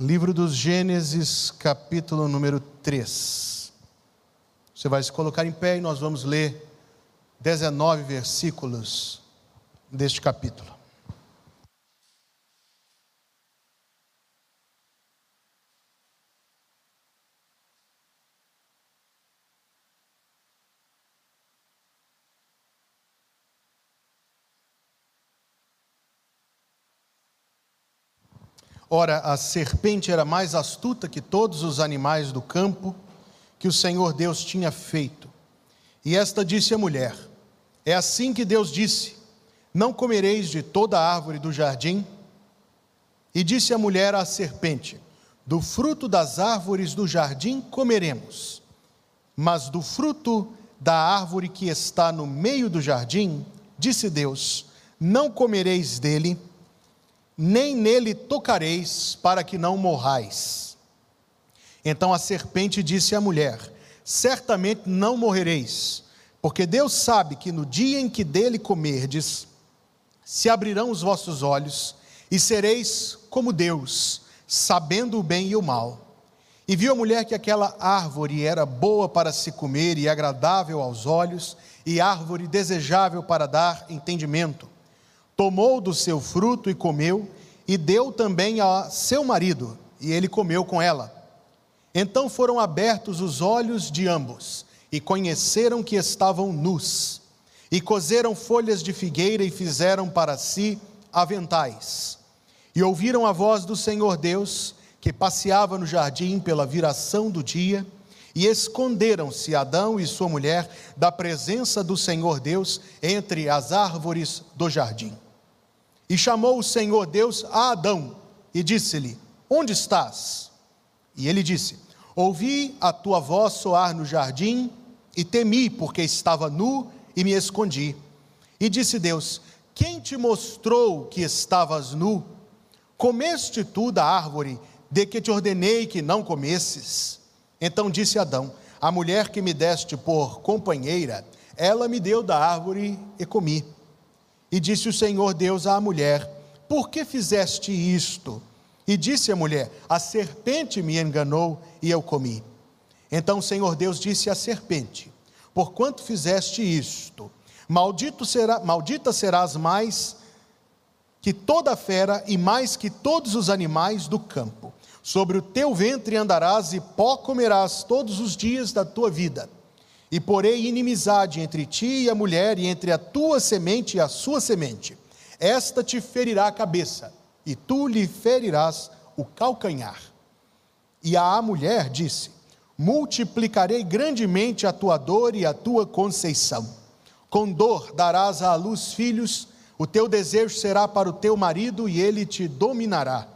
Livro dos Gênesis, capítulo número 3. Você vai se colocar em pé e nós vamos ler 19 versículos deste capítulo. Ora, a serpente era mais astuta que todos os animais do campo que o Senhor Deus tinha feito. E esta disse à mulher: É assim que Deus disse: Não comereis de toda a árvore do jardim? E disse a mulher à serpente: Do fruto das árvores do jardim comeremos, mas do fruto da árvore que está no meio do jardim, disse Deus: Não comereis dele nem nele tocareis, para que não morrais. Então a serpente disse à mulher: Certamente não morrereis, porque Deus sabe que no dia em que dele comerdes, se abrirão os vossos olhos e sereis como Deus, sabendo o bem e o mal. E viu a mulher que aquela árvore era boa para se comer e agradável aos olhos, e árvore desejável para dar entendimento tomou do seu fruto e comeu, e deu também a seu marido, e ele comeu com ela. Então foram abertos os olhos de ambos, e conheceram que estavam nus, e coseram folhas de figueira e fizeram para si aventais. E ouviram a voz do Senhor Deus, que passeava no jardim pela viração do dia, e esconderam-se Adão e sua mulher da presença do Senhor Deus entre as árvores do jardim. E chamou o Senhor Deus a Adão e disse-lhe: Onde estás? E ele disse: Ouvi a tua voz soar no jardim e temi, porque estava nu e me escondi. E disse Deus: Quem te mostrou que estavas nu? Comeste tu da árvore de que te ordenei que não comesses? Então disse Adão: A mulher que me deste por companheira, ela me deu da árvore e comi. E disse o Senhor Deus à mulher: Por que fizeste isto? E disse a mulher: A serpente me enganou e eu comi. Então o Senhor Deus disse à serpente: Porquanto fizeste isto, maldito será, maldita serás mais que toda fera e mais que todos os animais do campo. Sobre o teu ventre andarás e pó comerás todos os dias da tua vida e porei inimizade entre ti e a mulher, e entre a tua semente e a sua semente. Esta te ferirá a cabeça, e tu lhe ferirás o calcanhar. E a mulher disse: Multiplicarei grandemente a tua dor e a tua conceição. Com dor darás à luz filhos, o teu desejo será para o teu marido, e ele te dominará.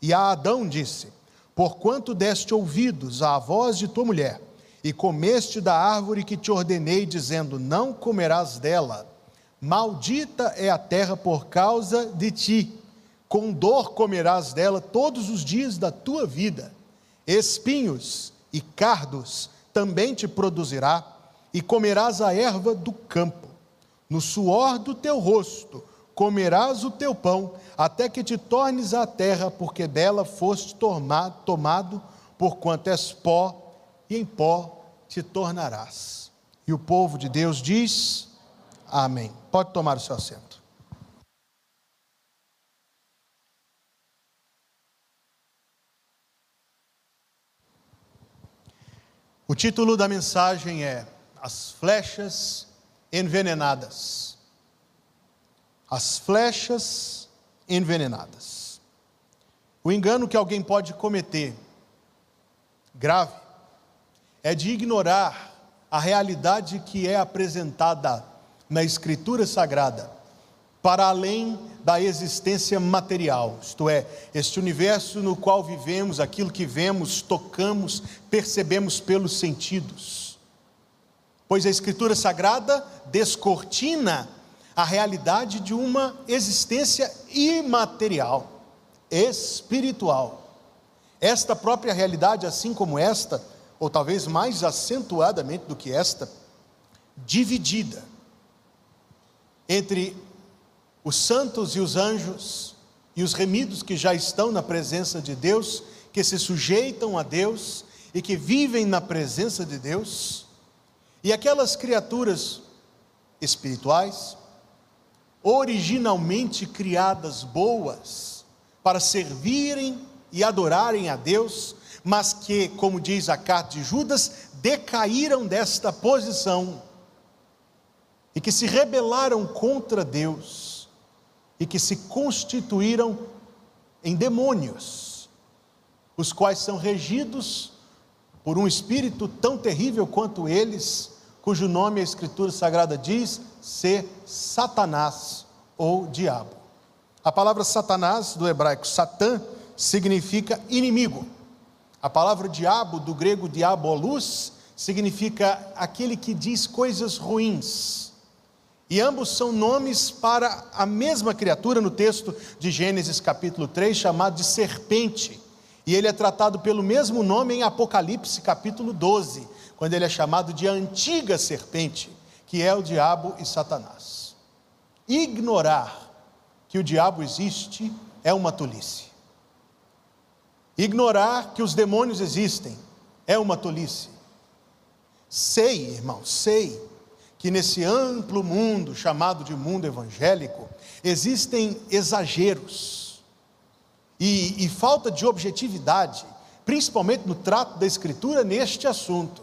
E a Adão disse: Porquanto deste ouvidos à voz de tua mulher, e comeste da árvore que te ordenei, dizendo: Não comerás dela. Maldita é a terra por causa de ti. Com dor comerás dela todos os dias da tua vida. Espinhos e cardos também te produzirá, e comerás a erva do campo. No suor do teu rosto comerás o teu pão, até que te tornes a terra, porque dela foste tomado, porquanto és pó e em pó te tornarás. E o povo de Deus diz: Amém. Pode tomar o seu assento. O título da mensagem é As Flechas Envenenadas. As flechas envenenadas. O engano que alguém pode cometer, grave, é de ignorar a realidade que é apresentada na Escritura Sagrada, para além da existência material, isto é, este universo no qual vivemos, aquilo que vemos, tocamos, percebemos pelos sentidos. Pois a Escritura Sagrada descortina a realidade de uma existência imaterial, espiritual. Esta própria realidade, assim como esta, ou talvez mais acentuadamente do que esta, dividida entre os santos e os anjos, e os remidos que já estão na presença de Deus, que se sujeitam a Deus e que vivem na presença de Deus, e aquelas criaturas espirituais, originalmente criadas boas, para servirem e adorarem a Deus, mas que, como diz a carta de Judas, decaíram desta posição e que se rebelaram contra Deus e que se constituíram em demônios, os quais são regidos por um espírito tão terrível quanto eles, cujo nome a Escritura Sagrada diz ser Satanás ou diabo. A palavra Satanás, do hebraico Satã, significa inimigo. A palavra diabo, do grego diabolus, significa aquele que diz coisas ruins. E ambos são nomes para a mesma criatura no texto de Gênesis capítulo 3, chamado de serpente. E ele é tratado pelo mesmo nome em Apocalipse capítulo 12, quando ele é chamado de antiga serpente, que é o diabo e Satanás. Ignorar que o diabo existe é uma tolice. Ignorar que os demônios existem é uma tolice. Sei, irmão, sei que nesse amplo mundo chamado de mundo evangélico existem exageros e, e falta de objetividade, principalmente no trato da Escritura neste assunto,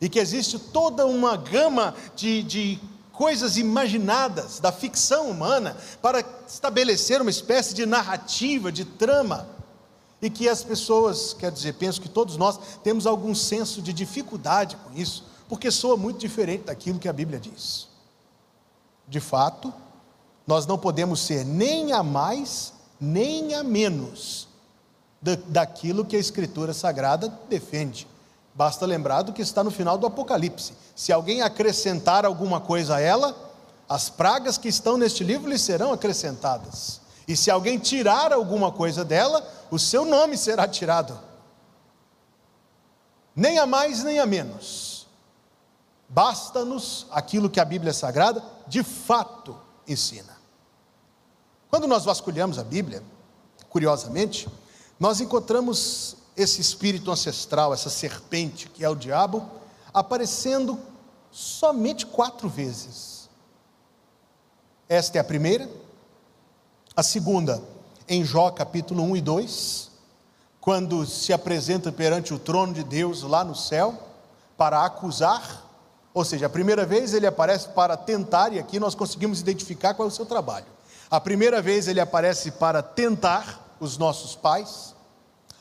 e que existe toda uma gama de, de coisas imaginadas da ficção humana para estabelecer uma espécie de narrativa, de trama, e que as pessoas, quer dizer, penso que todos nós temos algum senso de dificuldade com isso, porque soa muito diferente daquilo que a Bíblia diz. De fato, nós não podemos ser nem a mais, nem a menos daquilo que a Escritura Sagrada defende. Basta lembrar do que está no final do Apocalipse. Se alguém acrescentar alguma coisa a ela, as pragas que estão neste livro lhe serão acrescentadas. E se alguém tirar alguma coisa dela, o seu nome será tirado. Nem a mais, nem a menos. Basta-nos aquilo que a Bíblia Sagrada de fato ensina. Quando nós vasculhamos a Bíblia, curiosamente, nós encontramos esse espírito ancestral, essa serpente que é o diabo, aparecendo somente quatro vezes. Esta é a primeira, a segunda, em Jó capítulo 1 e 2, quando se apresenta perante o trono de Deus lá no céu, para acusar ou seja, a primeira vez ele aparece para tentar, e aqui nós conseguimos identificar qual é o seu trabalho. A primeira vez ele aparece para tentar os nossos pais.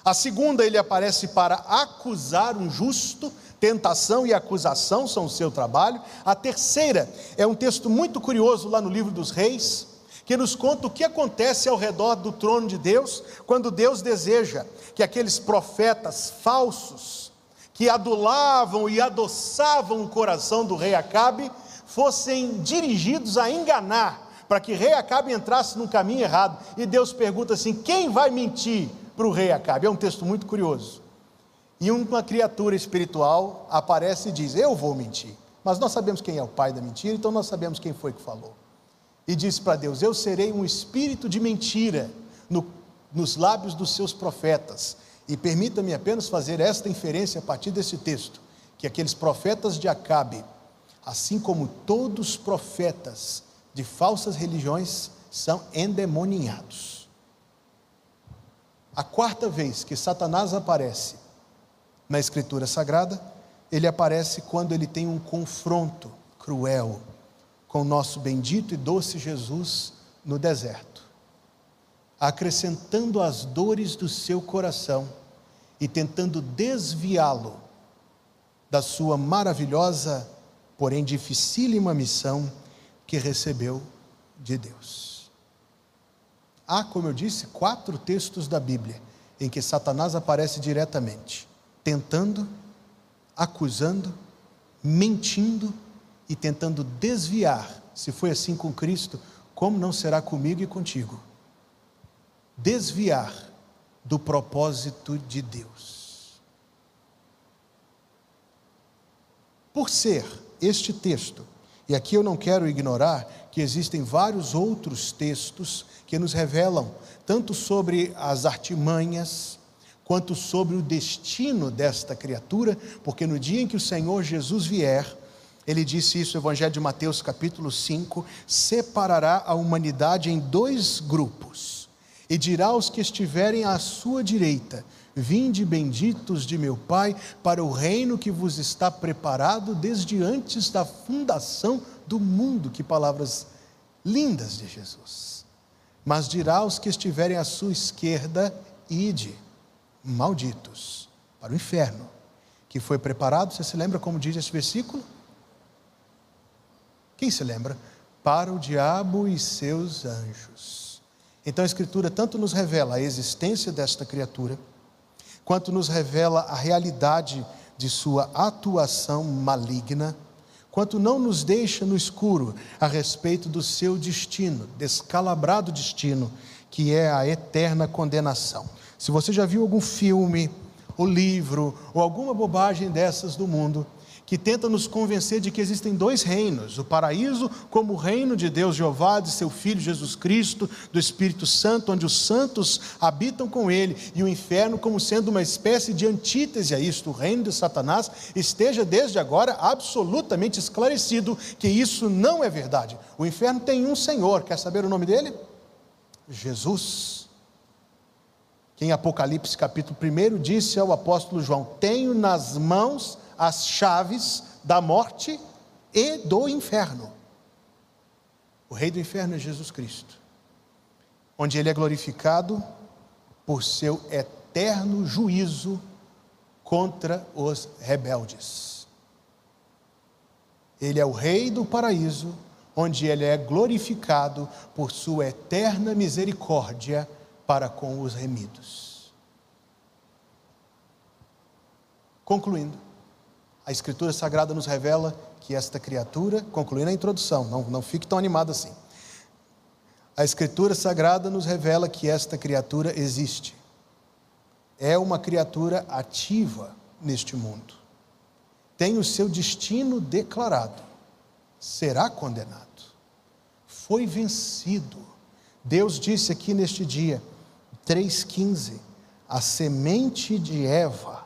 A segunda ele aparece para acusar um justo, tentação e acusação são o seu trabalho. A terceira é um texto muito curioso lá no livro dos Reis, que nos conta o que acontece ao redor do trono de Deus, quando Deus deseja que aqueles profetas falsos, que adulavam e adoçavam o coração do rei Acabe fossem dirigidos a enganar, para que rei Acabe entrasse no caminho errado. E Deus pergunta assim: quem vai mentir para o rei Acabe? É um texto muito curioso. E uma criatura espiritual aparece e diz: Eu vou mentir. Mas nós sabemos quem é o pai da mentira, então nós sabemos quem foi que falou. E diz para Deus: Eu serei um espírito de mentira no, nos lábios dos seus profetas e permita-me apenas fazer esta inferência a partir desse texto: que aqueles profetas de Acabe, assim como todos os profetas de falsas religiões, são endemoniados. A quarta vez que Satanás aparece na Escritura Sagrada, ele aparece quando ele tem um confronto cruel com o nosso bendito e doce Jesus no deserto, acrescentando as dores do seu coração e tentando desviá-lo da sua maravilhosa, porém dificílima missão que recebeu de Deus. Há, como eu disse, quatro textos da Bíblia em que Satanás aparece diretamente, tentando, acusando, mentindo e tentando desviar. Se foi assim com Cristo, como não será comigo e contigo? Desviar do propósito de Deus. Por ser este texto E aqui eu não quero ignorar que existem vários outros textos que nos revelam tanto sobre as artimanhas, quanto sobre o destino desta criatura, porque no dia em que o Senhor Jesus vier, ele disse isso no Evangelho de Mateus, capítulo 5: separará a humanidade em dois grupos, e dirá aos que estiverem à sua direita: Vinde benditos de meu Pai, para o reino que vos está preparado desde antes da fundação do mundo. Que palavras lindas de Jesus. Mas dirá aos que estiverem à sua esquerda: Ide, malditos, para o inferno, que foi preparado. Você se lembra como diz esse versículo? Quem se lembra? Para o diabo e seus anjos. Então a Escritura tanto nos revela a existência desta criatura, quanto nos revela a realidade de sua atuação maligna, quanto não nos deixa no escuro a respeito do seu destino, descalabrado destino, que é a eterna condenação. Se você já viu algum filme, ou livro, ou alguma bobagem dessas do mundo, que tenta nos convencer de que existem dois reinos: o paraíso, como o reino de Deus Jeová, de seu Filho Jesus Cristo, do Espírito Santo, onde os santos habitam com ele, e o inferno, como sendo uma espécie de antítese a isto, o reino de Satanás, esteja desde agora absolutamente esclarecido que isso não é verdade. O inferno tem um Senhor, quer saber o nome dele? Jesus. Em Apocalipse capítulo 1 disse ao apóstolo João: Tenho nas mãos as chaves da morte e do inferno. O rei do inferno é Jesus Cristo, onde ele é glorificado por seu eterno juízo contra os rebeldes. Ele é o rei do paraíso, onde ele é glorificado por sua eterna misericórdia para com os remidos. Concluindo, a Escritura Sagrada nos revela que esta criatura, concluindo a introdução, não, não fique tão animado assim. A Escritura Sagrada nos revela que esta criatura existe. É uma criatura ativa neste mundo. Tem o seu destino declarado. Será condenado. Foi vencido. Deus disse aqui neste dia, 3,15: a semente de Eva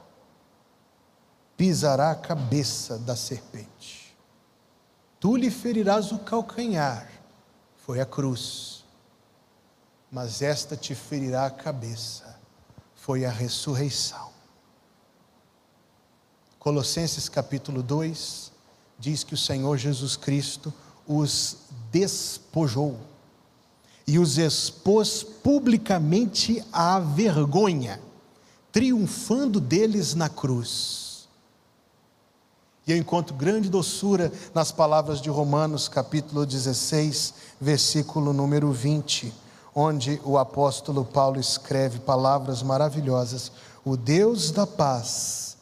pisará a cabeça da serpente. Tu lhe ferirás o calcanhar, foi a cruz, mas esta te ferirá a cabeça, foi a ressurreição. Colossenses capítulo 2 diz que o Senhor Jesus Cristo os despojou e os expôs publicamente à vergonha, triunfando deles na cruz e eu encontro grande doçura nas palavras de Romanos, capítulo 16, versículo número 20, onde o apóstolo Paulo escreve palavras maravilhosas: O Deus da paz,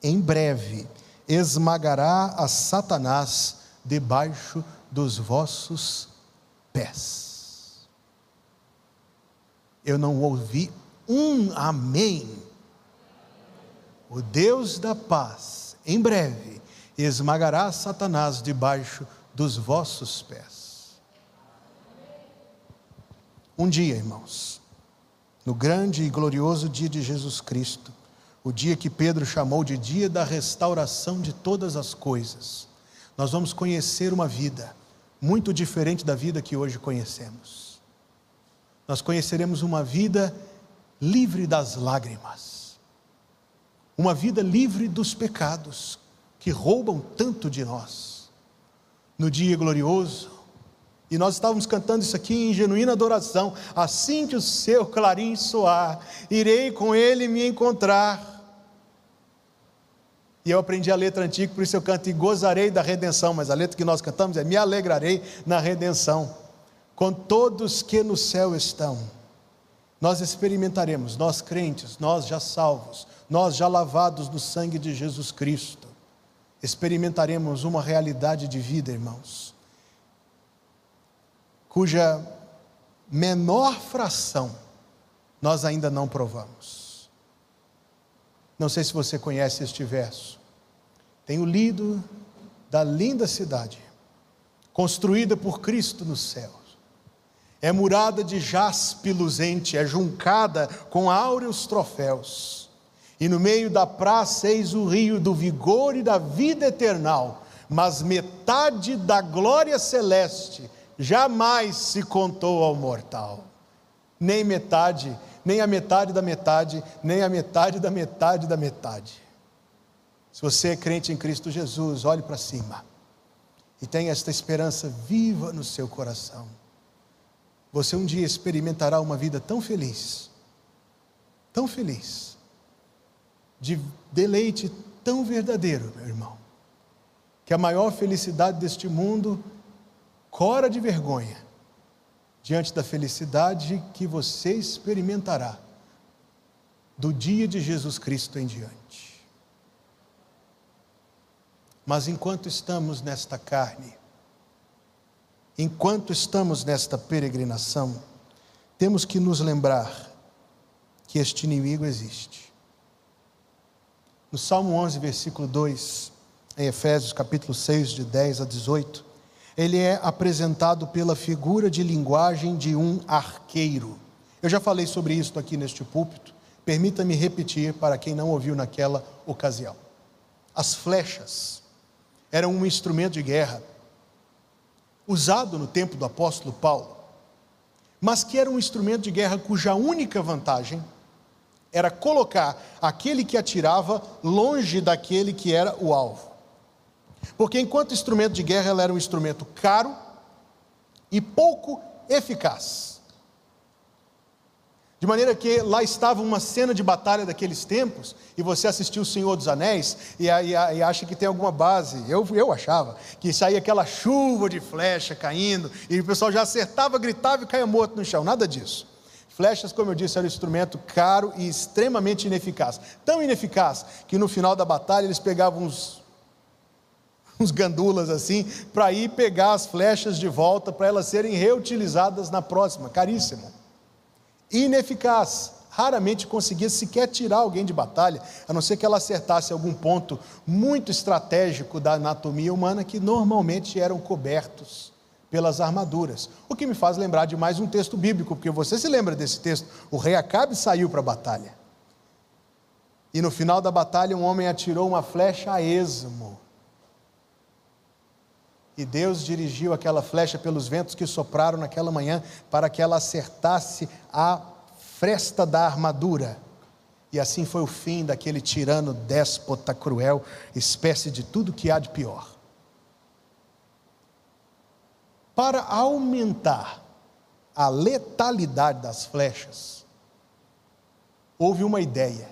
em breve, esmagará a Satanás debaixo dos vossos pés. Eu não ouvi um amém. O Deus da paz, em breve, e esmagará Satanás debaixo dos vossos pés. Um dia, irmãos, no grande e glorioso dia de Jesus Cristo, o dia que Pedro chamou de dia da restauração de todas as coisas, nós vamos conhecer uma vida muito diferente da vida que hoje conhecemos. Nós conheceremos uma vida livre das lágrimas, uma vida livre dos pecados, que roubam tanto de nós. No dia glorioso, e nós estávamos cantando isso aqui em genuína adoração. Assim que o seu clarim soar, irei com ele me encontrar. E eu aprendi a letra antiga, por isso eu canto e gozarei da redenção. Mas a letra que nós cantamos é: Me alegrarei na redenção, com todos que no céu estão. Nós experimentaremos, nós crentes, nós já salvos, nós já lavados no sangue de Jesus Cristo experimentaremos uma realidade de vida, irmãos, cuja menor fração nós ainda não provamos. Não sei se você conhece este verso. Tenho lido da linda cidade construída por Cristo nos céus. É murada de jaspe luzente, é juncada com áureos troféus. E no meio da praça eis o rio do vigor e da vida eternal, mas metade da glória celeste jamais se contou ao mortal. Nem metade, nem a metade da metade, nem a metade da metade da metade. Se você é crente em Cristo Jesus, olhe para cima e tenha esta esperança viva no seu coração. Você um dia experimentará uma vida tão feliz, tão feliz, de deleite tão verdadeiro, meu irmão, que a maior felicidade deste mundo cora de vergonha diante da felicidade que você experimentará do dia de Jesus Cristo em diante. Mas enquanto estamos nesta carne, enquanto estamos nesta peregrinação, temos que nos lembrar que este inimigo existe. No Salmo 11, versículo 2, em Efésios capítulo 6, de 10 a 18, ele é apresentado pela figura de linguagem de um arqueiro. Eu já falei sobre isso aqui neste púlpito, permita-me repetir para quem não ouviu naquela ocasião. As flechas era um instrumento de guerra usado no tempo do apóstolo Paulo, mas que era um instrumento de guerra cuja única vantagem era colocar aquele que atirava longe daquele que era o alvo. Porque enquanto instrumento de guerra ela era um instrumento caro e pouco eficaz. De maneira que lá estava uma cena de batalha daqueles tempos, e você assistiu O Senhor dos Anéis e, e, e, acha que tem alguma base. Eu, eu achava que saía aquela chuva de flecha caindo, e o pessoal já acertava, gritava e caía morto no chão. Nada disso. Flechas, como eu disse, era um instrumento caro e extremamente ineficaz. Tão ineficaz que no final da batalha eles pegavam uns, uns gandulas assim, para ir pegar as flechas de volta, para elas serem reutilizadas na próxima. Caríssimo ineficaz. Raramente conseguia sequer tirar alguém de batalha, a não ser que ela acertasse algum ponto muito estratégico da anatomia humana que normalmente eram cobertos pelas armaduras. O que me faz lembrar de mais um texto bíblico, porque você se lembra desse texto? O rei Acabe saiu para a batalha. E no final da batalha, um homem atirou uma flecha a esmo. E Deus dirigiu aquela flecha pelos ventos que sopraram naquela manhã para que ela acertasse a fresta da armadura. E assim foi o fim daquele tirano déspota cruel, espécie de tudo que há de pior. Para aumentar a letalidade das flechas, houve uma ideia: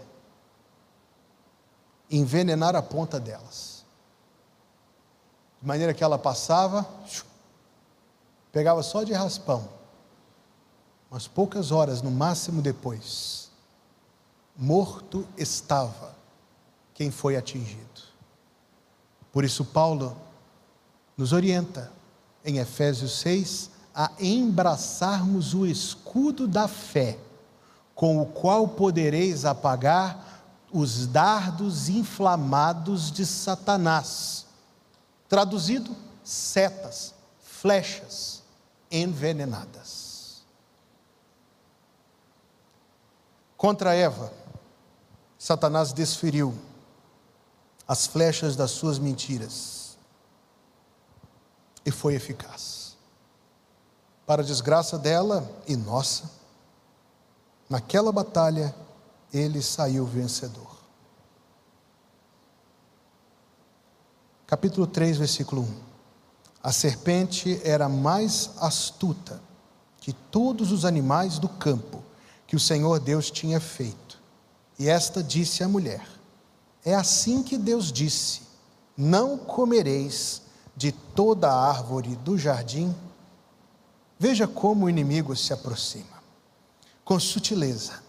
envenenar a ponta delas de maneira que ela passava, pegava só de raspão, mas poucas horas no máximo depois, morto estava quem foi atingido. Por isso, Paulo nos orienta em Efésios 6 a embraçarmos o escudo da fé, com o qual podereis apagar os dardos inflamados de Satanás Traduzido, setas, flechas envenenadas. Contra Eva, Satanás desferiu as flechas das suas mentiras e foi eficaz. Para a desgraça dela e nossa, naquela batalha ele saiu vencedor. capítulo 3, versículo 1. A serpente era mais astuta que todos os animais do campo que o Senhor Deus tinha feito. E esta disse à mulher: É assim que Deus disse: Não comereis de toda a árvore do jardim. Veja como o inimigo se aproxima, com sutileza.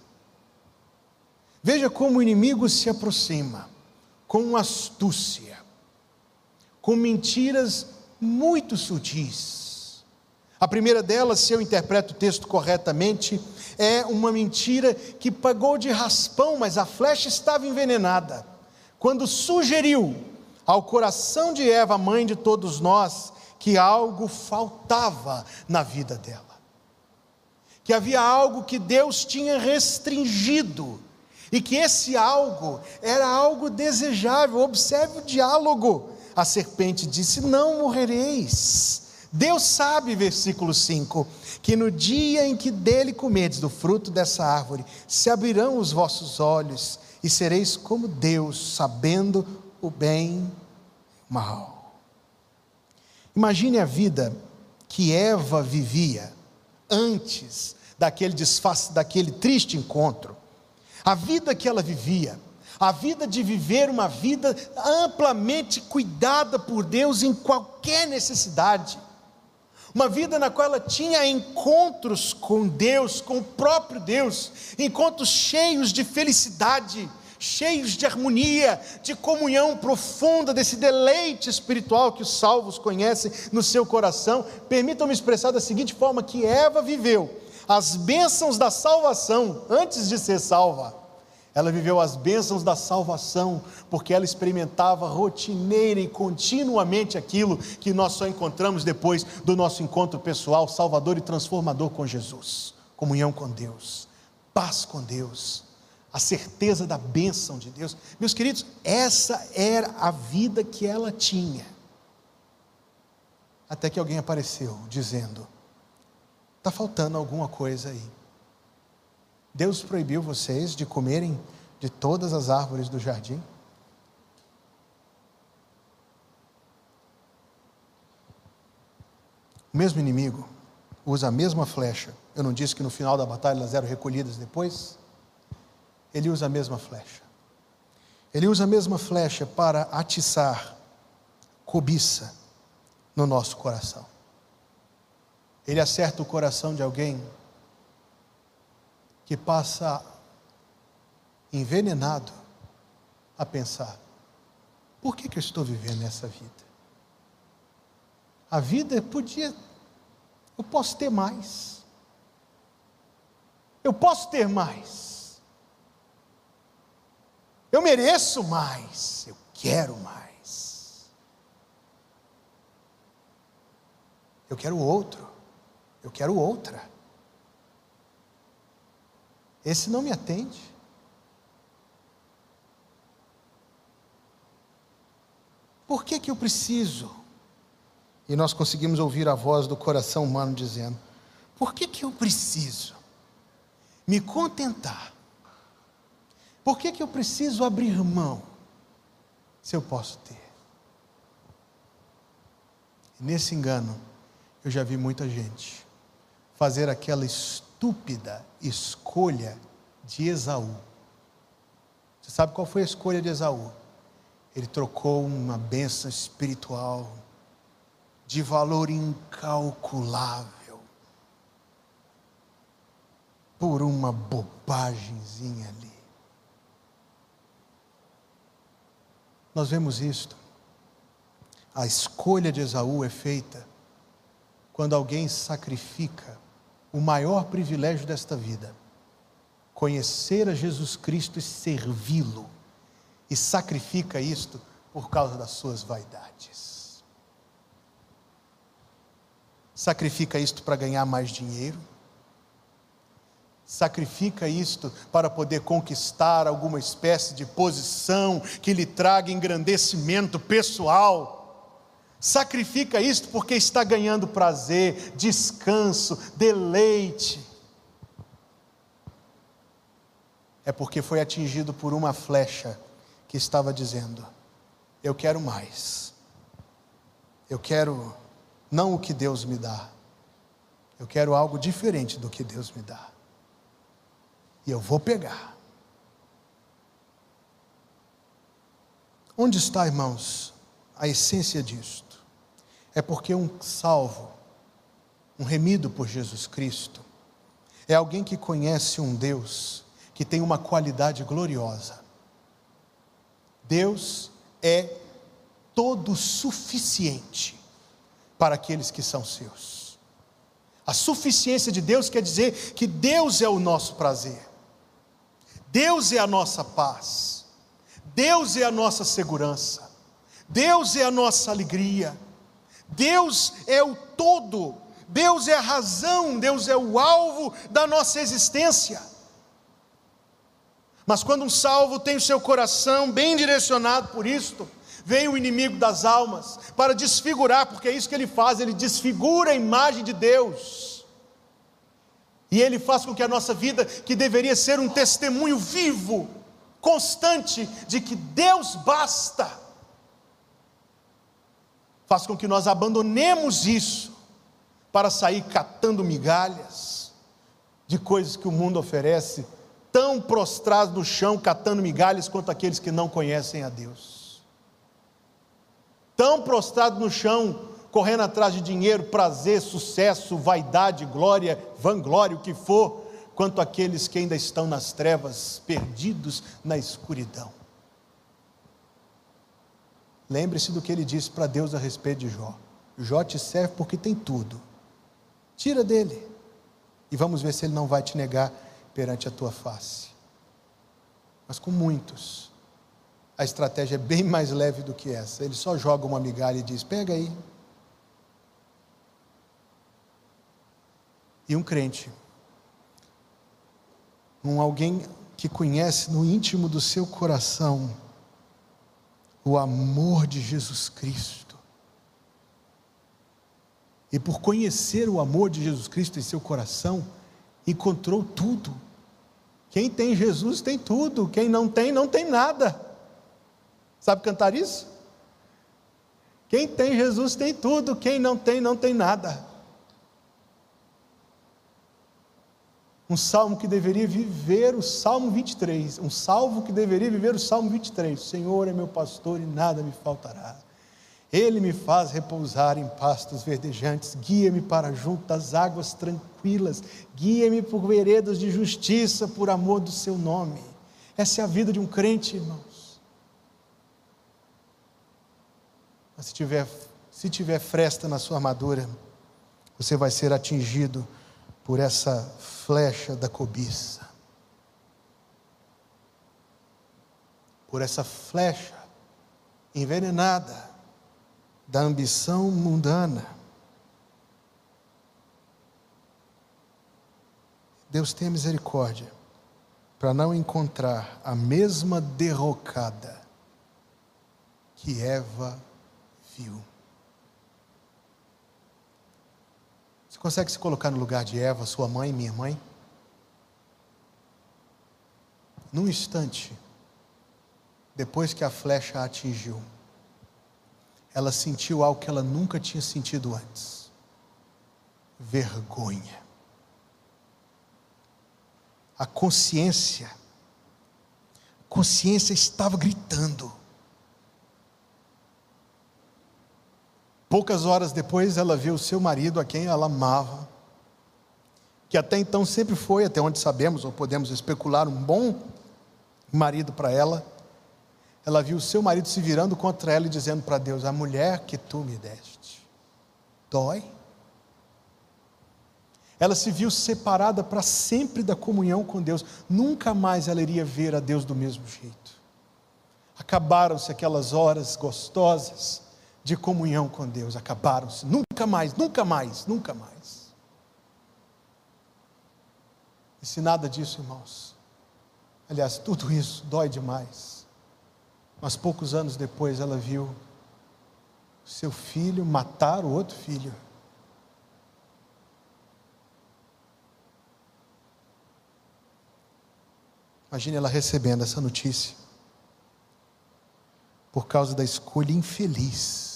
Veja como o inimigo se aproxima, com astúcia com mentiras muito sutis. A primeira delas, se eu interpreto o texto corretamente, é uma mentira que pagou de raspão, mas a flecha estava envenenada. Quando sugeriu ao coração de Eva, mãe de todos nós, que algo faltava na vida dela, que havia algo que Deus tinha restringido, e que esse algo era algo desejável. Observe o diálogo. A serpente disse: Não morrereis. Deus sabe, versículo 5, que no dia em que dele comedes do fruto dessa árvore, se abrirão os vossos olhos e sereis como Deus, sabendo o bem e o mal. Imagine a vida que Eva vivia antes daquele desface, daquele triste encontro. A vida que ela vivia, a vida de viver uma vida amplamente cuidada por Deus em qualquer necessidade uma vida na qual ela tinha encontros com Deus, com o próprio Deus, encontros cheios de felicidade, cheios de harmonia, de comunhão profunda, desse deleite espiritual que os salvos conhecem no seu coração. Permitam-me expressar da seguinte forma: que Eva viveu as bênçãos da salvação antes de ser salva. Ela viveu as bênçãos da salvação, porque ela experimentava rotineira e continuamente aquilo que nós só encontramos depois do nosso encontro pessoal, salvador e transformador com Jesus. Comunhão com Deus, paz com Deus, a certeza da bênção de Deus. Meus queridos, essa era a vida que ela tinha. Até que alguém apareceu dizendo: está faltando alguma coisa aí. Deus proibiu vocês de comerem de todas as árvores do jardim? O mesmo inimigo usa a mesma flecha. Eu não disse que no final da batalha elas eram recolhidas depois? Ele usa a mesma flecha. Ele usa a mesma flecha para atiçar cobiça no nosso coração. Ele acerta o coração de alguém que passa envenenado a pensar: por que, que eu estou vivendo essa vida? A vida podia, eu posso ter mais. Eu posso ter mais. Eu mereço mais. Eu quero mais. Eu quero outro. Eu quero outra. Esse não me atende. Por que, que eu preciso? E nós conseguimos ouvir a voz do coração humano dizendo: Por que, que eu preciso me contentar? Por que, que eu preciso abrir mão se eu posso ter? Nesse engano, eu já vi muita gente fazer aquela estúpida escolha de Esaú. Você sabe qual foi a escolha de Esaú? Ele trocou uma bênção espiritual de valor incalculável por uma bobagemzinha ali. Nós vemos isto. A escolha de Esaú é feita quando alguém sacrifica o maior privilégio desta vida: conhecer a Jesus Cristo e servi-lo, e sacrifica isto por causa das suas vaidades. Sacrifica isto para ganhar mais dinheiro, sacrifica isto para poder conquistar alguma espécie de posição que lhe traga engrandecimento pessoal Sacrifica isto porque está ganhando prazer, descanso, deleite. É porque foi atingido por uma flecha que estava dizendo: Eu quero mais. Eu quero não o que Deus me dá. Eu quero algo diferente do que Deus me dá. E eu vou pegar. Onde está, irmãos, a essência disto? é porque um salvo, um remido por Jesus Cristo, é alguém que conhece um Deus que tem uma qualidade gloriosa. Deus é todo suficiente para aqueles que são seus. A suficiência de Deus quer dizer que Deus é o nosso prazer, Deus é a nossa paz, Deus é a nossa segurança, Deus é a nossa alegria. Deus é o todo, Deus é a razão, Deus é o alvo da nossa existência. Mas quando um salvo tem o seu coração bem direcionado por isto, vem o inimigo das almas para desfigurar, porque é isso que ele faz, ele desfigura a imagem de Deus. E ele faz com que a nossa vida, que deveria ser um testemunho vivo, constante de que Deus basta, faz com que nós abandonemos isso para sair catando migalhas de coisas que o mundo oferece, tão prostrados no chão, catando migalhas quanto aqueles que não conhecem a Deus. Tão prostrados no chão, correndo atrás de dinheiro, prazer, sucesso, vaidade, glória, vanglória, o que for, quanto aqueles que ainda estão nas trevas, perdidos na escuridão. Lembre-se do que ele disse para Deus a respeito de Jó. Jó te serve porque tem tudo. Tira dele. E vamos ver se ele não vai te negar perante a tua face. Mas com muitos, a estratégia é bem mais leve do que essa. Ele só joga uma migalha e diz: pega aí. E um crente, um alguém que conhece no íntimo do seu coração, o amor de Jesus Cristo. E por conhecer o amor de Jesus Cristo em seu coração, encontrou tudo. Quem tem Jesus tem tudo, quem não tem, não tem nada. Sabe cantar isso? Quem tem Jesus tem tudo, quem não tem, não tem nada. Um salmo que deveria viver o Salmo 23. Um salvo que deveria viver o Salmo 23. O Senhor é meu pastor e nada me faltará. Ele me faz repousar em pastos verdejantes, guia-me para junto das águas tranquilas, guia-me por veredas de justiça por amor do seu nome. Essa é a vida de um crente, irmãos. Mas se tiver, se tiver fresta na sua armadura, você vai ser atingido por essa flecha da cobiça, por essa flecha envenenada da ambição mundana. Deus tenha misericórdia para não encontrar a mesma derrocada que Eva viu. Você consegue se colocar no lugar de Eva, sua mãe, minha mãe? Num instante, depois que a flecha a atingiu, ela sentiu algo que ela nunca tinha sentido antes: vergonha. A consciência, a consciência estava gritando. Poucas horas depois, ela viu o seu marido, a quem ela amava, que até então sempre foi, até onde sabemos ou podemos especular, um bom marido para ela. Ela viu o seu marido se virando contra ela e dizendo para Deus: A mulher que tu me deste, dói. Ela se viu separada para sempre da comunhão com Deus, nunca mais ela iria ver a Deus do mesmo jeito. Acabaram-se aquelas horas gostosas de comunhão com Deus acabaram-se. Nunca mais, nunca mais, nunca mais. E se nada disso, irmãos, aliás, tudo isso dói demais. Mas poucos anos depois ela viu seu filho matar o outro filho. Imagine ela recebendo essa notícia por causa da escolha infeliz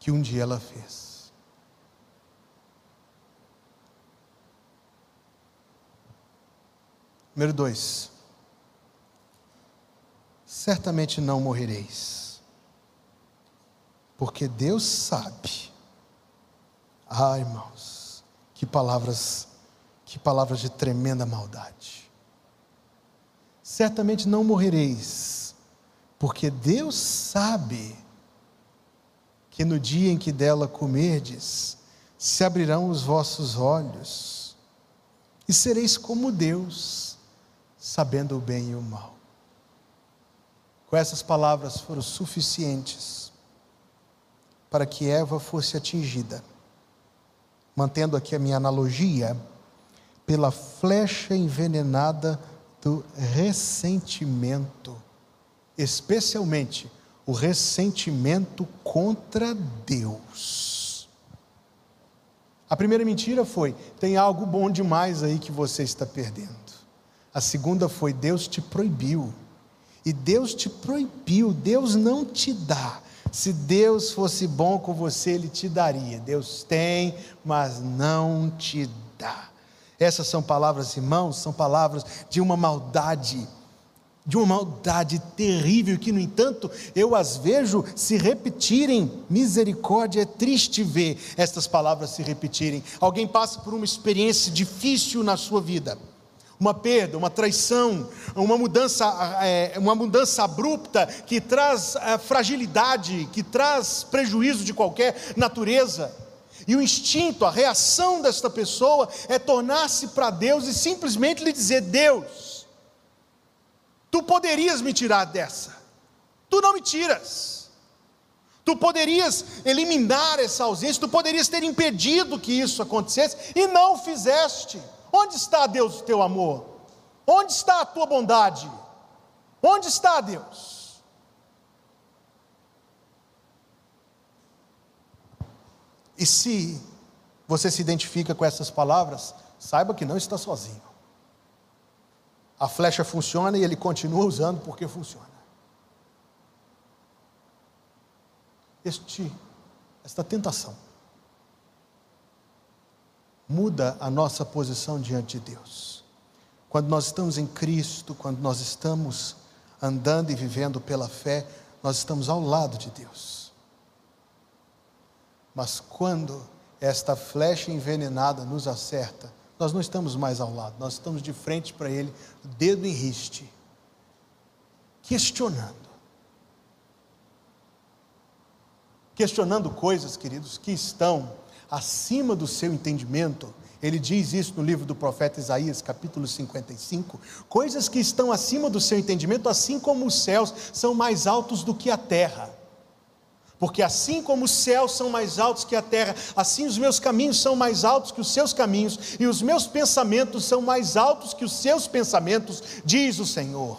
que um dia ela fez. Número dois. Certamente não morrereis, porque Deus sabe. Ah, irmãos, que palavras, que palavras de tremenda maldade. Certamente não morrereis, porque Deus sabe que no dia em que dela comerdes, se abrirão os vossos olhos, e sereis como Deus, sabendo o bem e o mal. Com essas palavras foram suficientes para que Eva fosse atingida. Mantendo aqui a minha analogia, pela flecha envenenada do ressentimento, especialmente o ressentimento contra Deus. A primeira mentira foi: tem algo bom demais aí que você está perdendo. A segunda foi: Deus te proibiu. E Deus te proibiu, Deus não te dá. Se Deus fosse bom com você, Ele te daria. Deus tem, mas não te dá. Essas são palavras, irmãos, são palavras de uma maldade, de uma maldade terrível, que, no entanto, eu as vejo se repetirem. Misericórdia, é triste ver estas palavras se repetirem. Alguém passa por uma experiência difícil na sua vida uma perda, uma traição, uma mudança, é, uma mudança abrupta que traz é, fragilidade, que traz prejuízo de qualquer natureza. E o instinto, a reação desta pessoa é tornar-se para Deus e simplesmente lhe dizer: Deus, tu poderias me tirar dessa, tu não me tiras. Tu poderias eliminar essa ausência, tu poderias ter impedido que isso acontecesse e não fizeste. Onde está, Deus, o teu amor? Onde está a tua bondade? Onde está, Deus? E se você se identifica com essas palavras, saiba que não está sozinho. A flecha funciona e ele continua usando porque funciona. Este, esta tentação muda a nossa posição diante de Deus. Quando nós estamos em Cristo, quando nós estamos andando e vivendo pela fé, nós estamos ao lado de Deus. Mas quando esta flecha envenenada nos acerta, nós não estamos mais ao lado, nós estamos de frente para Ele, dedo em riste, questionando. Questionando coisas, queridos, que estão acima do seu entendimento. Ele diz isso no livro do profeta Isaías, capítulo 55. Coisas que estão acima do seu entendimento, assim como os céus são mais altos do que a terra. Porque assim como os céus são mais altos que a terra, assim os meus caminhos são mais altos que os seus caminhos, e os meus pensamentos são mais altos que os seus pensamentos, diz o Senhor.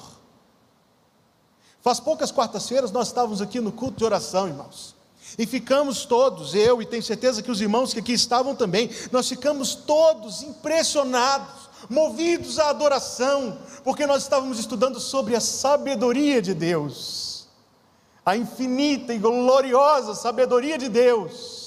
Faz poucas quartas-feiras nós estávamos aqui no culto de oração, irmãos. E ficamos todos, eu e tenho certeza que os irmãos que aqui estavam também, nós ficamos todos impressionados, movidos à adoração, porque nós estávamos estudando sobre a sabedoria de Deus, a infinita e gloriosa sabedoria de Deus.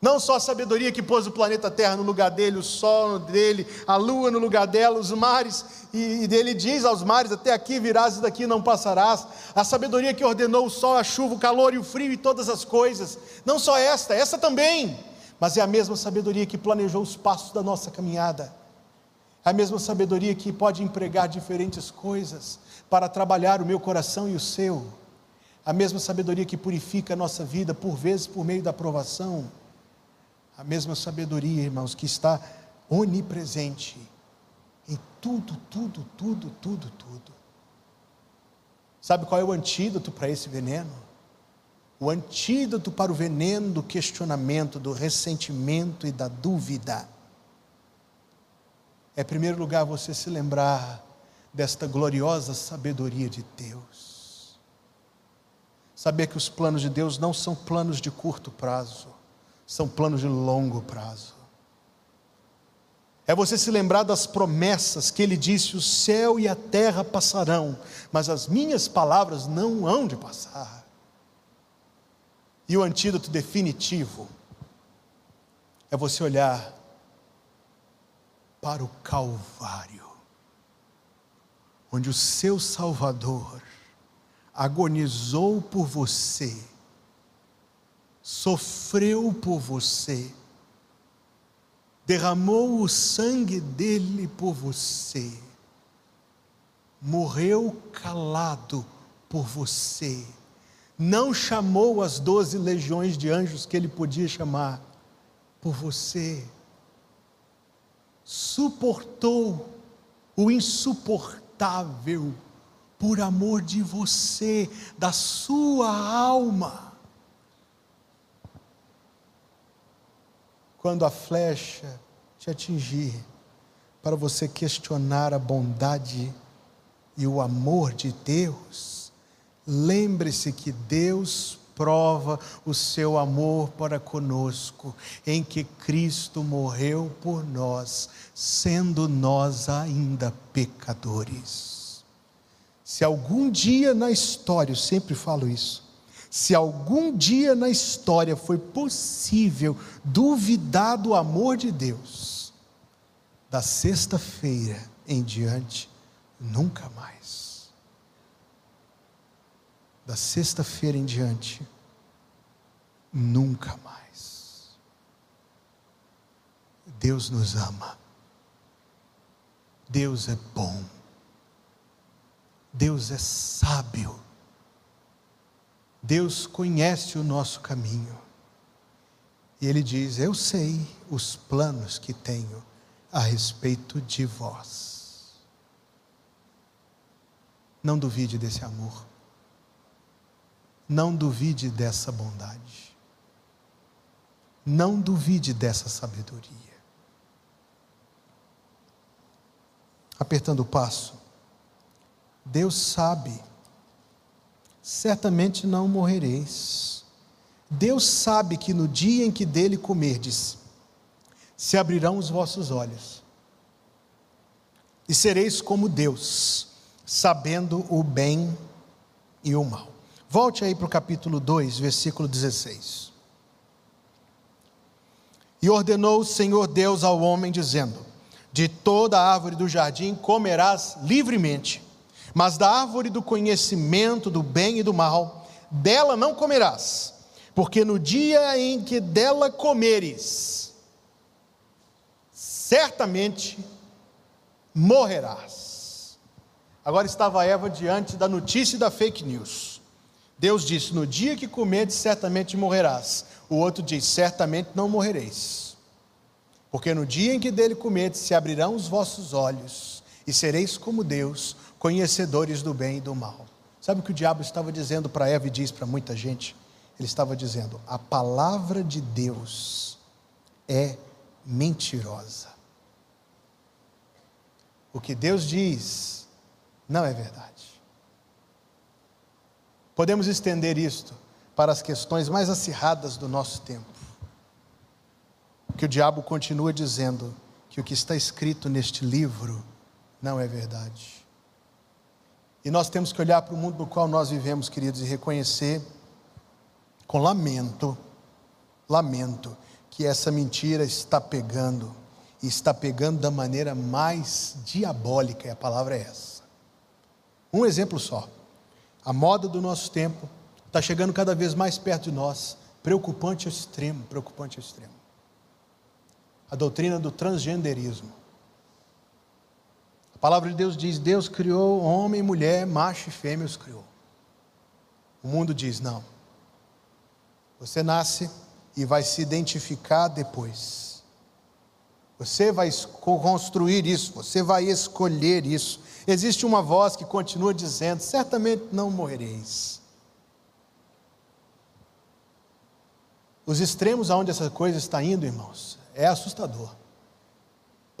Não só a sabedoria que pôs o planeta Terra no lugar dele, o sol dele, a lua no lugar dela, os mares, e, e ele diz aos mares: Até aqui virás e daqui não passarás. A sabedoria que ordenou o sol, a chuva, o calor e o frio e todas as coisas. Não só esta, essa também, mas é a mesma sabedoria que planejou os passos da nossa caminhada. É a mesma sabedoria que pode empregar diferentes coisas para trabalhar o meu coração e o seu. A mesma sabedoria que purifica a nossa vida, por vezes por meio da provação a mesma sabedoria, irmãos, que está onipresente em tudo, tudo, tudo, tudo, tudo. Sabe qual é o antídoto para esse veneno? O antídoto para o veneno do questionamento, do ressentimento e da dúvida. É, em primeiro lugar, você se lembrar desta gloriosa sabedoria de Deus. Saber que os planos de Deus não são planos de curto prazo são planos de longo prazo. É você se lembrar das promessas que ele disse: o céu e a terra passarão, mas as minhas palavras não hão de passar. E o antídoto definitivo é você olhar para o Calvário, onde o seu Salvador agonizou por você sofreu por você, derramou o sangue dele por você, morreu calado por você, não chamou as doze legiões de anjos que ele podia chamar por você, suportou o insuportável por amor de você, da sua alma. Quando a flecha te atingir, para você questionar a bondade e o amor de Deus, lembre-se que Deus prova o seu amor para conosco, em que Cristo morreu por nós, sendo nós ainda pecadores. Se algum dia na história, eu sempre falo isso, se algum dia na história foi possível duvidar do amor de Deus, da sexta-feira em diante, nunca mais da sexta-feira em diante, nunca mais. Deus nos ama. Deus é bom. Deus é sábio. Deus conhece o nosso caminho. E Ele diz: Eu sei os planos que tenho a respeito de vós. Não duvide desse amor. Não duvide dessa bondade. Não duvide dessa sabedoria. Apertando o passo, Deus sabe, certamente não morrereis. Deus sabe que no dia em que dele comerdes, se abrirão os vossos olhos, e sereis como Deus, sabendo o bem e o mal. Volte aí para o capítulo 2, versículo 16. E ordenou o Senhor Deus ao homem, dizendo: De toda árvore do jardim comerás livremente, mas da árvore do conhecimento do bem e do mal, dela não comerás, porque no dia em que dela comeres, certamente morrerás. Agora estava Eva diante da notícia da fake news. Deus disse: No dia que comedes, certamente morrerás. O outro diz: Certamente não morrereis. Porque no dia em que dele comedes, se abrirão os vossos olhos, e sereis como Deus, conhecedores do bem e do mal. Sabe o que o diabo estava dizendo para Eva e diz para muita gente? Ele estava dizendo: a palavra de Deus é mentirosa. O que Deus diz não é verdade. Podemos estender isto para as questões mais acirradas do nosso tempo. Que o diabo continua dizendo que o que está escrito neste livro não é verdade. E nós temos que olhar para o mundo no qual nós vivemos, queridos, e reconhecer com lamento, lamento, que essa mentira está pegando, e está pegando da maneira mais diabólica, e a palavra é essa. Um exemplo só. A moda do nosso tempo está chegando cada vez mais perto de nós, preocupante ao extremo, preocupante ao extremo. A doutrina do transgenderismo. A palavra de Deus diz: Deus criou homem e mulher, macho e fêmea os criou. O mundo diz: não. Você nasce e vai se identificar depois. Você vai construir isso, você vai escolher isso existe uma voz que continua dizendo: certamente não morrereis. Os extremos aonde essa coisa está indo, irmãos, é assustador.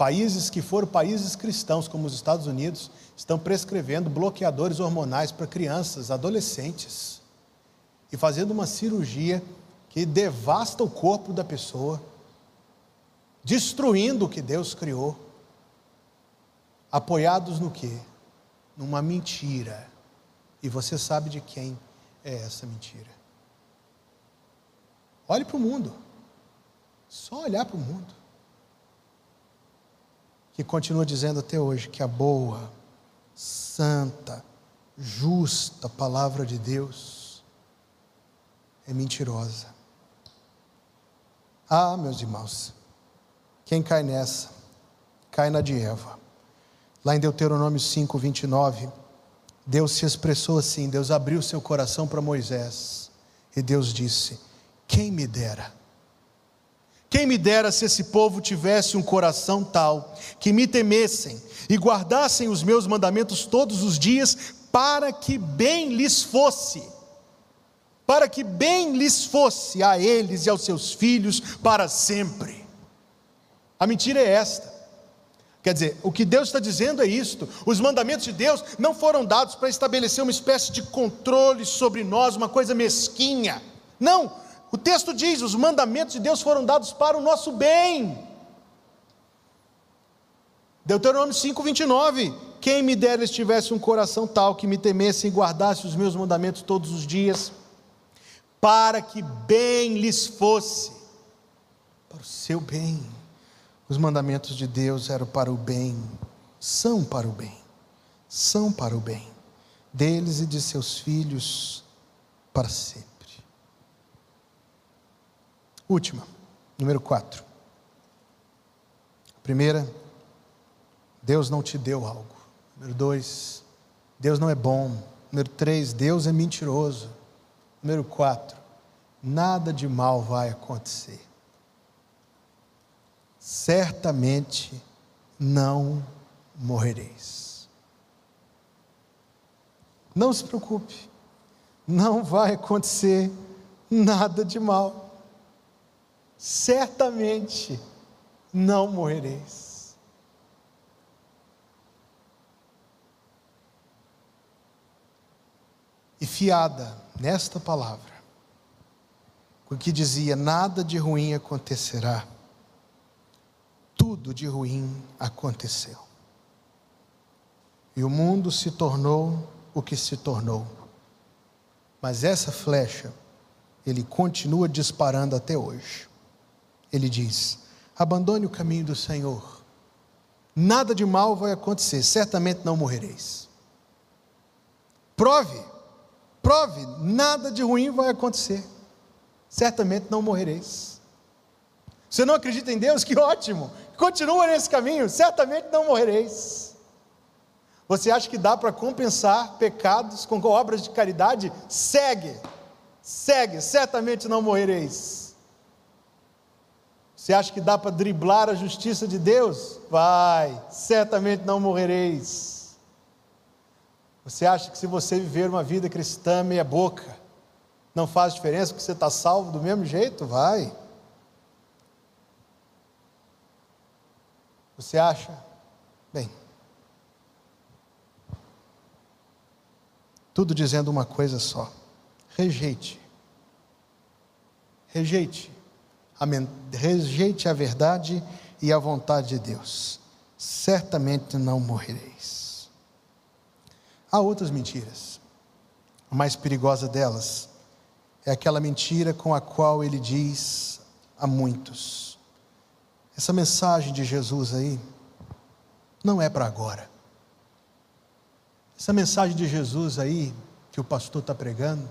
Países que foram países cristãos, como os Estados Unidos, estão prescrevendo bloqueadores hormonais para crianças, adolescentes, e fazendo uma cirurgia que devasta o corpo da pessoa, destruindo o que Deus criou. Apoiados no quê? Numa mentira. E você sabe de quem é essa mentira. Olhe para o mundo. Só olhar para o mundo. Que continua dizendo até hoje que a boa, santa, justa palavra de Deus é mentirosa. Ah, meus irmãos, quem cai nessa, cai na de Eva. Lá em Deuteronômio 5, 29, Deus se expressou assim: Deus abriu seu coração para Moisés, e Deus disse: Quem me dera? Quem me dera se esse povo tivesse um coração tal, que me temessem e guardassem os meus mandamentos todos os dias, para que bem lhes fosse, para que bem lhes fosse a eles e aos seus filhos para sempre. A mentira é esta. Quer dizer, o que Deus está dizendo é isto: os mandamentos de Deus não foram dados para estabelecer uma espécie de controle sobre nós, uma coisa mesquinha. Não, o texto diz: os mandamentos de Deus foram dados para o nosso bem. Deuteronômio 5, 29. Quem me dera estivesse um coração tal que me temesse e guardasse os meus mandamentos todos os dias, para que bem lhes fosse, para o seu bem. Os mandamentos de Deus eram para o bem, são para o bem, são para o bem deles e de seus filhos para sempre. Última, número 4. Primeira, Deus não te deu algo. Número 2, Deus não é bom. Número 3, Deus é mentiroso. Número 4, nada de mal vai acontecer certamente não morrereis. Não se preocupe, não vai acontecer nada de mal. Certamente não morrereis. E fiada nesta palavra, o que dizia: nada de ruim acontecerá tudo de ruim aconteceu. E o mundo se tornou o que se tornou. Mas essa flecha, ele continua disparando até hoje. Ele diz: abandone o caminho do Senhor, nada de mal vai acontecer, certamente não morrereis. Prove, prove, nada de ruim vai acontecer, certamente não morrereis. Você não acredita em Deus? Que ótimo! Continua nesse caminho, certamente não morrereis. Você acha que dá para compensar pecados com obras de caridade? Segue, segue, certamente não morrereis. Você acha que dá para driblar a justiça de Deus? Vai, certamente não morrereis. Você acha que se você viver uma vida cristã meia boca, não faz diferença porque você está salvo do mesmo jeito? Vai. Você acha? Bem, tudo dizendo uma coisa só: rejeite. Rejeite. A, rejeite a verdade e a vontade de Deus. Certamente não morrereis. Há outras mentiras. A mais perigosa delas é aquela mentira com a qual ele diz a muitos: essa mensagem de Jesus aí não é para agora. Essa mensagem de Jesus aí, que o pastor está pregando,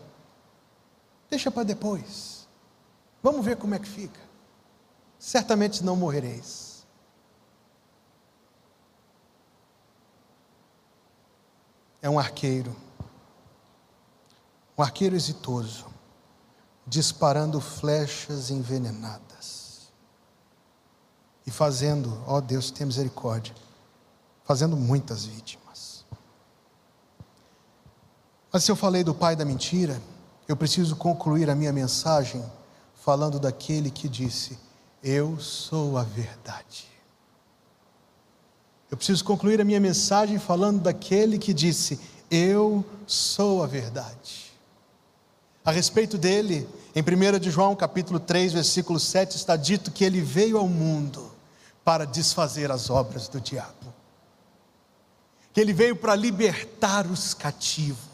deixa para depois. Vamos ver como é que fica. Certamente não morrereis. É um arqueiro, um arqueiro exitoso, disparando flechas envenenadas e fazendo, ó Deus, tenha misericórdia, fazendo muitas vítimas. Mas se eu falei do pai da mentira, eu preciso concluir a minha mensagem falando daquele que disse: Eu sou a verdade. Eu preciso concluir a minha mensagem falando daquele que disse: Eu sou a verdade. A respeito dele, em 1 de João, capítulo 3, versículo 7, está dito que ele veio ao mundo para desfazer as obras do diabo. Que ele veio para libertar os cativos.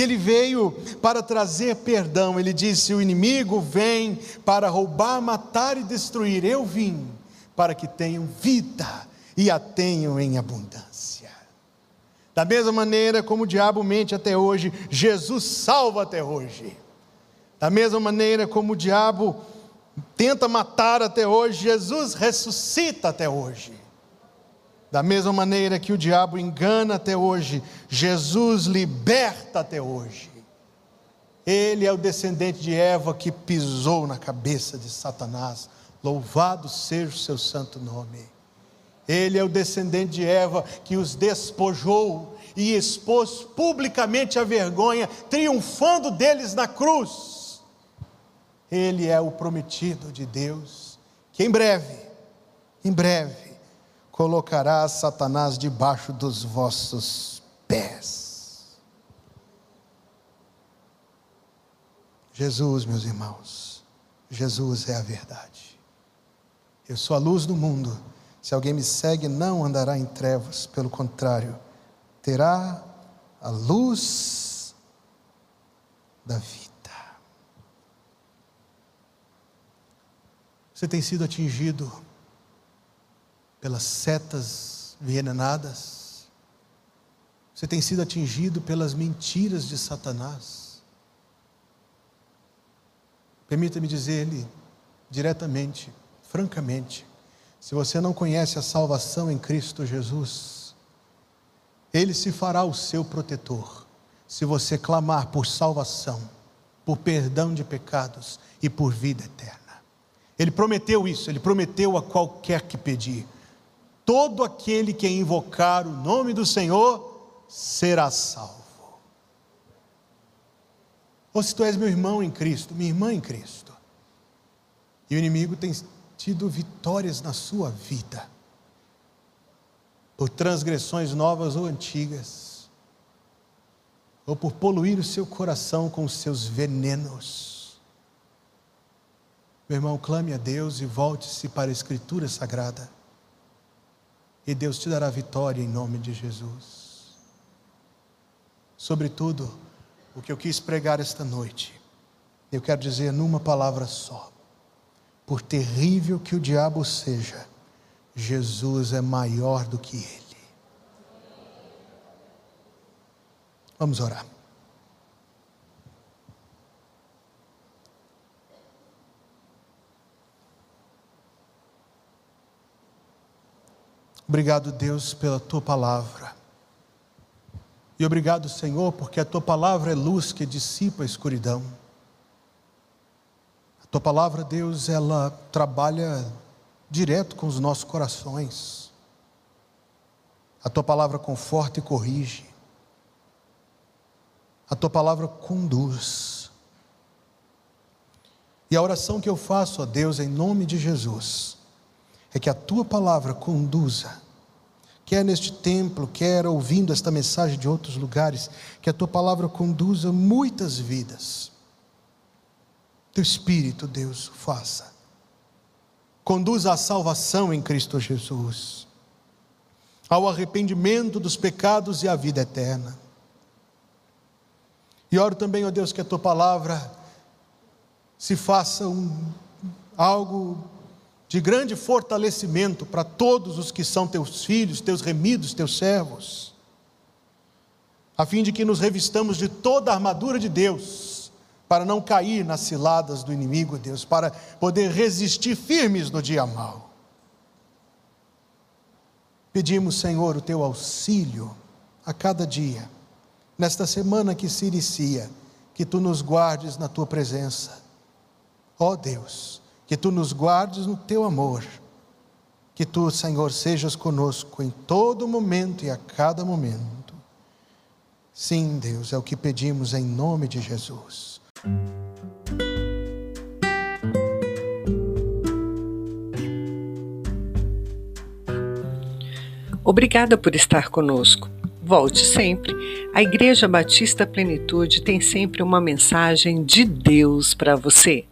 Que ele veio para trazer perdão. Ele disse: O inimigo vem para roubar, matar e destruir. Eu vim para que tenham vida e a tenham em abundância. Da mesma maneira como o diabo mente até hoje, Jesus salva até hoje. Da mesma maneira como o diabo tenta matar até hoje, Jesus ressuscita até hoje. Da mesma maneira que o diabo engana até hoje, Jesus liberta até hoje. Ele é o descendente de Eva que pisou na cabeça de Satanás. Louvado seja o seu santo nome. Ele é o descendente de Eva que os despojou e expôs publicamente a vergonha, triunfando deles na cruz. Ele é o prometido de Deus que em breve, em breve, colocará Satanás debaixo dos vossos pés. Jesus, meus irmãos, Jesus é a verdade. Eu sou a luz do mundo. Se alguém me segue, não andará em trevas, pelo contrário, terá a luz da vida. Você tem sido atingido pelas setas envenenadas? Você tem sido atingido pelas mentiras de Satanás? Permita-me dizer-lhe diretamente, francamente, se você não conhece a salvação em Cristo Jesus, Ele se fará o seu protetor, se você clamar por salvação, por perdão de pecados e por vida eterna. Ele prometeu isso, ele prometeu a qualquer que pedir. Todo aquele que invocar o nome do Senhor será salvo. Ou se tu és meu irmão em Cristo, minha irmã em Cristo, e o inimigo tem tido vitórias na sua vida, por transgressões novas ou antigas, ou por poluir o seu coração com os seus venenos, meu irmão, clame a Deus e volte-se para a Escritura Sagrada. E Deus te dará vitória em nome de Jesus. Sobretudo, o que eu quis pregar esta noite, eu quero dizer numa palavra só: por terrível que o diabo seja, Jesus é maior do que ele. Vamos orar. Obrigado, Deus, pela tua palavra. E obrigado, Senhor, porque a tua palavra é luz que dissipa a escuridão. A tua palavra, Deus, ela trabalha direto com os nossos corações. A tua palavra conforta e corrige. A tua palavra conduz. E a oração que eu faço, ó Deus, em nome de Jesus, é que a tua palavra conduza, quer neste templo, quer ouvindo esta mensagem de outros lugares, que a tua palavra conduza muitas vidas. Teu Espírito, Deus, faça. Conduza à salvação em Cristo Jesus, ao arrependimento dos pecados e à vida eterna. E oro também, ó Deus, que a tua palavra se faça um, algo de grande fortalecimento para todos os que são teus filhos, teus remidos, teus servos, a fim de que nos revistamos de toda a armadura de Deus, para não cair nas ciladas do inimigo, Deus, para poder resistir firmes no dia mau. Pedimos, Senhor, o teu auxílio a cada dia, nesta semana que se inicia, que tu nos guardes na tua presença. Ó oh Deus, que tu nos guardes no teu amor, que tu, Senhor, sejas conosco em todo momento e a cada momento. Sim, Deus, é o que pedimos em nome de Jesus. Obrigada por estar conosco. Volte sempre. A Igreja Batista Plenitude tem sempre uma mensagem de Deus para você.